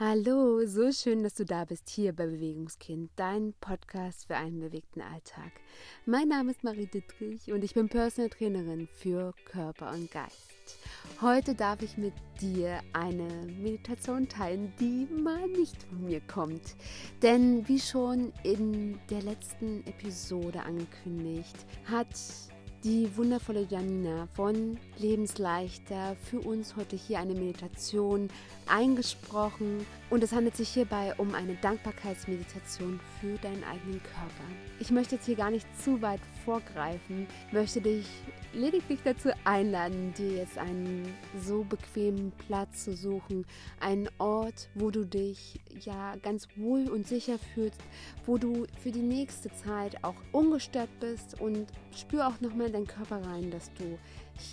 Hallo, so schön, dass du da bist hier bei Bewegungskind, dein Podcast für einen bewegten Alltag. Mein Name ist Marie Dittrich und ich bin Personal Trainerin für Körper und Geist. Heute darf ich mit dir eine Meditation teilen, die mal nicht von mir kommt. Denn wie schon in der letzten Episode angekündigt, hat die wundervolle Janina von Lebensleichter für uns heute hier eine Meditation eingesprochen. Und es handelt sich hierbei um eine Dankbarkeitsmeditation für deinen eigenen Körper. Ich möchte jetzt hier gar nicht zu weit vorgreifen, möchte dich lediglich dazu einladen, dir jetzt einen so bequemen Platz zu suchen, einen Ort, wo du dich ja ganz wohl und sicher fühlst, wo du für die nächste Zeit auch ungestört bist. Und spür auch nochmal in deinen Körper rein, dass du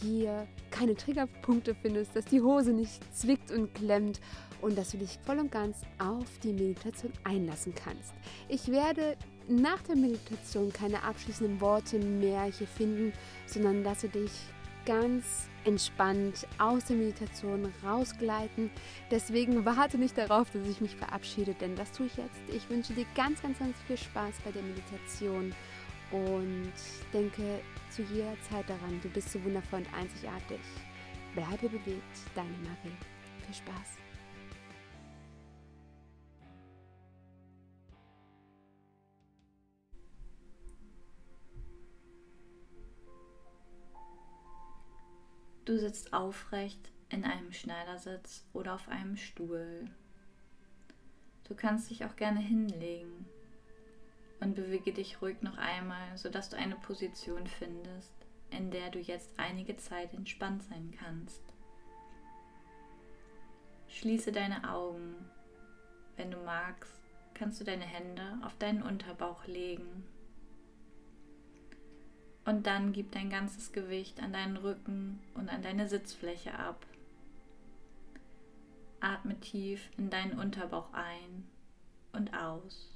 hier keine Triggerpunkte findest, dass die Hose nicht zwickt und klemmt und dass du dich voll und ganz auf die Meditation einlassen kannst. Ich werde nach der Meditation keine abschließenden Worte mehr hier finden, sondern lasse dich ganz entspannt aus der Meditation rausgleiten. Deswegen warte nicht darauf, dass ich mich verabschiede, denn das tue ich jetzt. Ich wünsche dir ganz, ganz, ganz viel Spaß bei der Meditation und denke zu jeder Zeit daran, du bist so wundervoll und einzigartig. Bleibe bewegt, deine Marie. Viel Spaß. Du sitzt aufrecht in einem Schneidersitz oder auf einem Stuhl. Du kannst dich auch gerne hinlegen und bewege dich ruhig noch einmal, sodass du eine Position findest, in der du jetzt einige Zeit entspannt sein kannst. Schließe deine Augen. Wenn du magst, kannst du deine Hände auf deinen Unterbauch legen und dann gib dein ganzes Gewicht an deinen Rücken und an deine Sitzfläche ab. Atme tief in deinen Unterbauch ein und aus.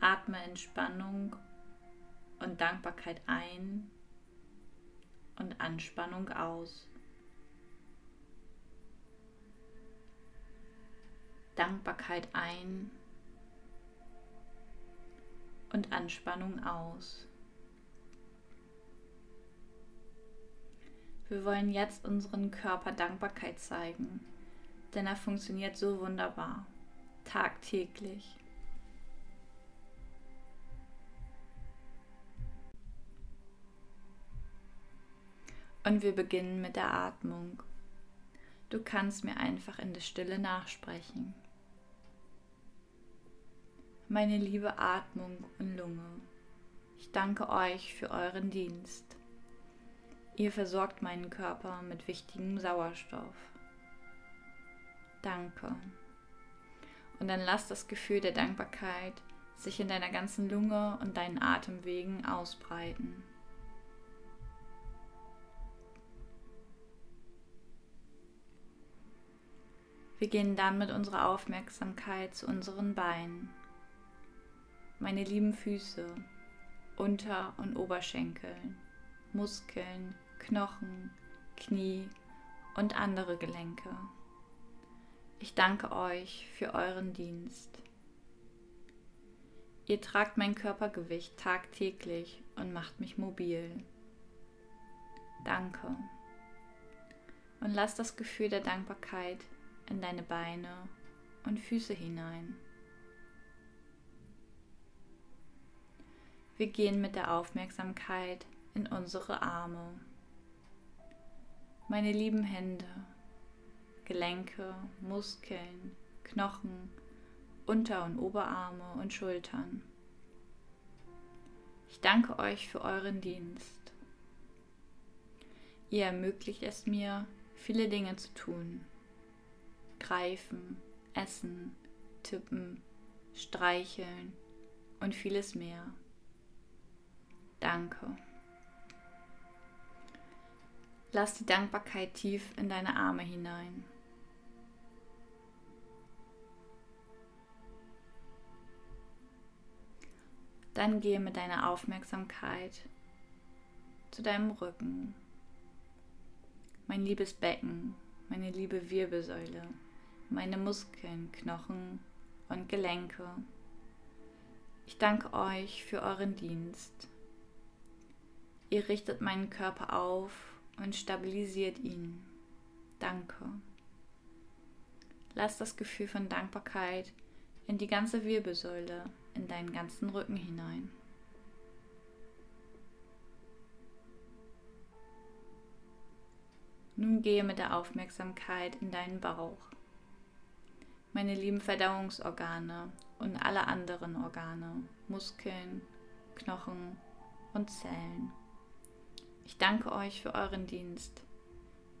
Atme Entspannung und Dankbarkeit ein und Anspannung aus. Dankbarkeit ein und Anspannung aus. Wir wollen jetzt unseren Körper Dankbarkeit zeigen, denn er funktioniert so wunderbar, tagtäglich. Und wir beginnen mit der Atmung. Du kannst mir einfach in der Stille nachsprechen meine liebe Atmung und Lunge. Ich danke euch für euren Dienst. Ihr versorgt meinen Körper mit wichtigem Sauerstoff. Danke. Und dann lass das Gefühl der Dankbarkeit sich in deiner ganzen Lunge und deinen Atemwegen ausbreiten. Wir gehen dann mit unserer Aufmerksamkeit zu unseren Beinen meine lieben Füße, Unter- und Oberschenkeln, Muskeln, Knochen, Knie und andere Gelenke. Ich danke euch für euren Dienst. Ihr tragt mein Körpergewicht tagtäglich und macht mich mobil. Danke. Und lass das Gefühl der Dankbarkeit in deine Beine und Füße hinein. Wir gehen mit der Aufmerksamkeit in unsere Arme. Meine lieben Hände, Gelenke, Muskeln, Knochen, Unter- und Oberarme und Schultern. Ich danke euch für euren Dienst. Ihr ermöglicht es mir, viele Dinge zu tun. Greifen, essen, tippen, streicheln und vieles mehr. Danke. Lass die Dankbarkeit tief in deine Arme hinein. Dann gehe mit deiner Aufmerksamkeit zu deinem Rücken, mein liebes Becken, meine liebe Wirbelsäule. meine Muskeln, Knochen und Gelenke. Ich danke euch für euren Dienst. Ihr richtet meinen Körper auf und stabilisiert ihn. Danke. Lass das Gefühl von Dankbarkeit in die ganze Wirbelsäule, in deinen ganzen Rücken hinein. Nun gehe mit der Aufmerksamkeit in deinen Bauch. Meine lieben Verdauungsorgane und alle anderen Organe, Muskeln, Knochen und Zellen. Ich danke euch für euren Dienst.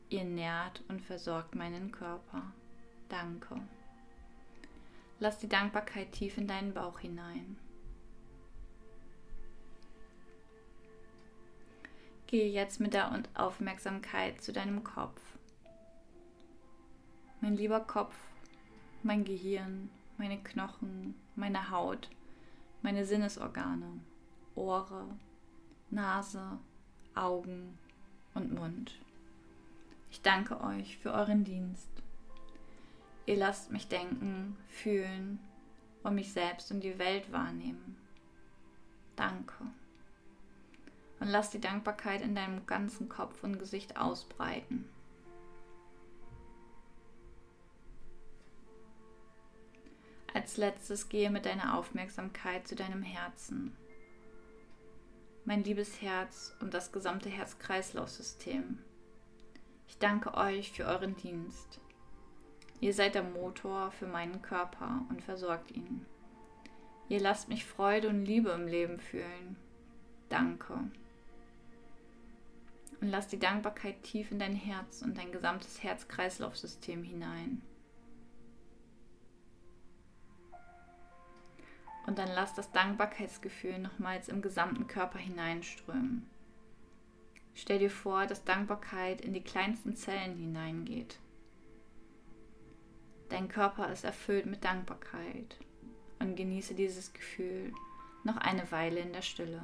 Ihr nährt und versorgt meinen Körper. Danke. Lass die Dankbarkeit tief in deinen Bauch hinein. Gehe jetzt mit der Aufmerksamkeit zu deinem Kopf. Mein lieber Kopf, mein Gehirn, meine Knochen, meine Haut, meine Sinnesorgane, Ohre, Nase, Augen und Mund. Ich danke euch für euren Dienst. Ihr lasst mich denken, fühlen und mich selbst und die Welt wahrnehmen. Danke und lass die Dankbarkeit in deinem ganzen Kopf und Gesicht ausbreiten. Als letztes gehe mit deiner Aufmerksamkeit zu deinem Herzen. Mein liebes Herz und das gesamte Herz-Kreislauf-System. Ich danke euch für euren Dienst. Ihr seid der Motor für meinen Körper und versorgt ihn. Ihr lasst mich Freude und Liebe im Leben fühlen. Danke und lass die Dankbarkeit tief in dein Herz und dein gesamtes Herz-Kreislauf-System hinein. Und dann lass das Dankbarkeitsgefühl nochmals im gesamten Körper hineinströmen. Stell dir vor, dass Dankbarkeit in die kleinsten Zellen hineingeht. Dein Körper ist erfüllt mit Dankbarkeit und genieße dieses Gefühl noch eine Weile in der Stille.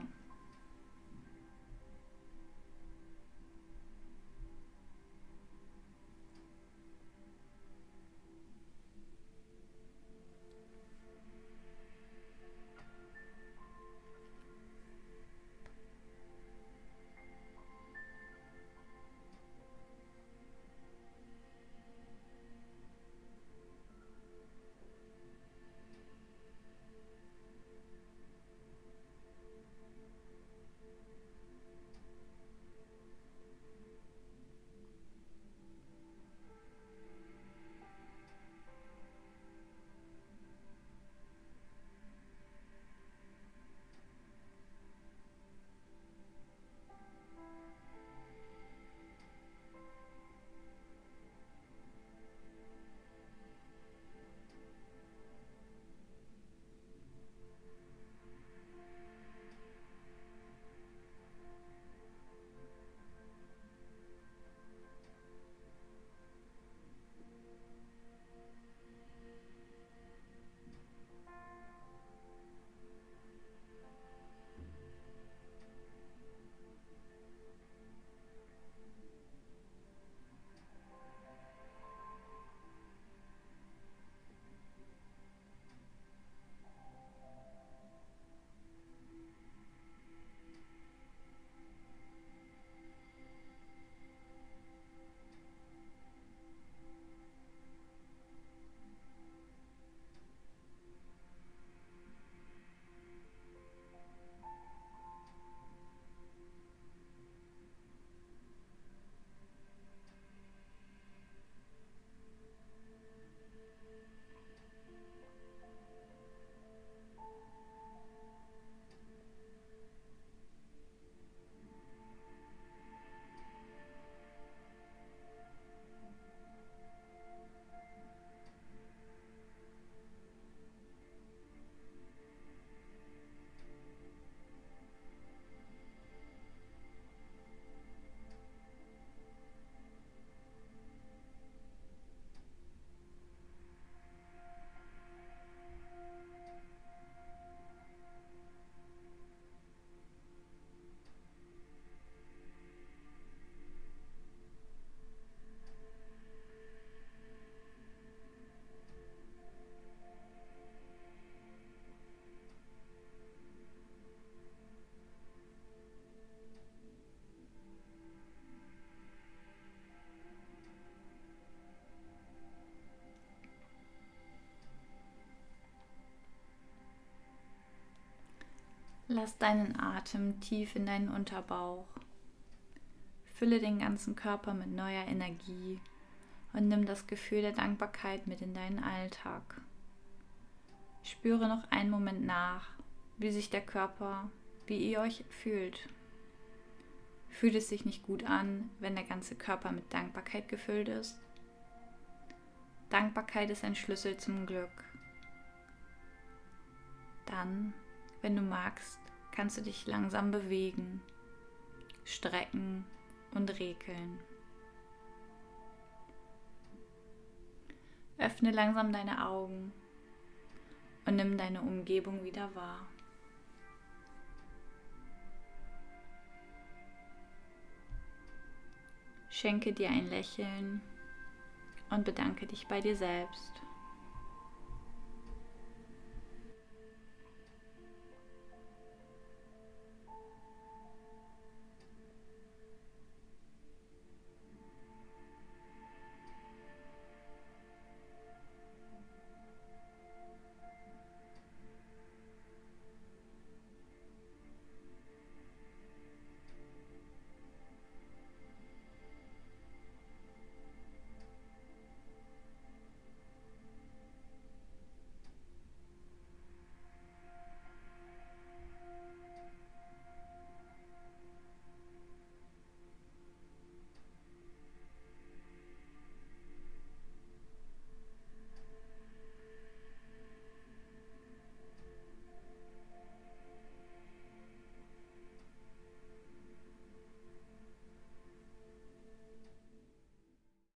Lass deinen Atem tief in deinen Unterbauch. Fülle den ganzen Körper mit neuer Energie und nimm das Gefühl der Dankbarkeit mit in deinen Alltag. Spüre noch einen Moment nach, wie sich der Körper, wie ihr euch fühlt. Fühlt es sich nicht gut an, wenn der ganze Körper mit Dankbarkeit gefüllt ist? Dankbarkeit ist ein Schlüssel zum Glück. Dann wenn du magst, kannst du dich langsam bewegen, strecken und rekeln. Öffne langsam deine Augen und nimm deine Umgebung wieder wahr. Schenke dir ein Lächeln und bedanke dich bei dir selbst.